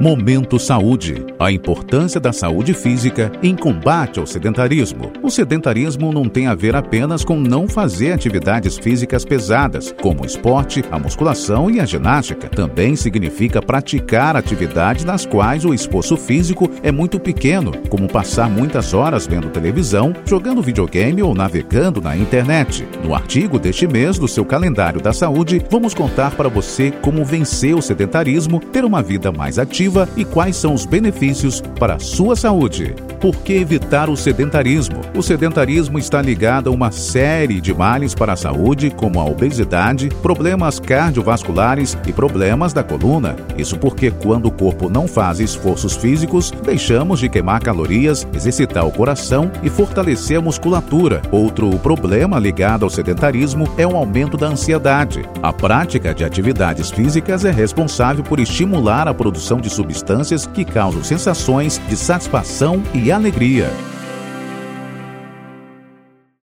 Momento Saúde. A importância da saúde física em combate ao sedentarismo. O sedentarismo não tem a ver apenas com não fazer atividades físicas pesadas, como o esporte, a musculação e a ginástica. Também significa praticar atividades nas quais o esforço físico é muito pequeno, como passar muitas horas vendo televisão, jogando videogame ou navegando na internet. No artigo deste mês do seu calendário da saúde, vamos contar para você como vencer o sedentarismo, ter uma vida mais ativa e quais são os benefícios para a sua saúde. Por que evitar o sedentarismo? O sedentarismo está ligado a uma série de males para a saúde, como a obesidade, problemas cardiovasculares e problemas da coluna. Isso porque, quando o corpo não faz esforços físicos, deixamos de queimar calorias, exercitar o coração e fortalecer a musculatura. Outro problema ligado ao sedentarismo é o aumento da ansiedade. A prática de atividades físicas é responsável por estimular a produção de substâncias que causam sensações de satisfação e alegria.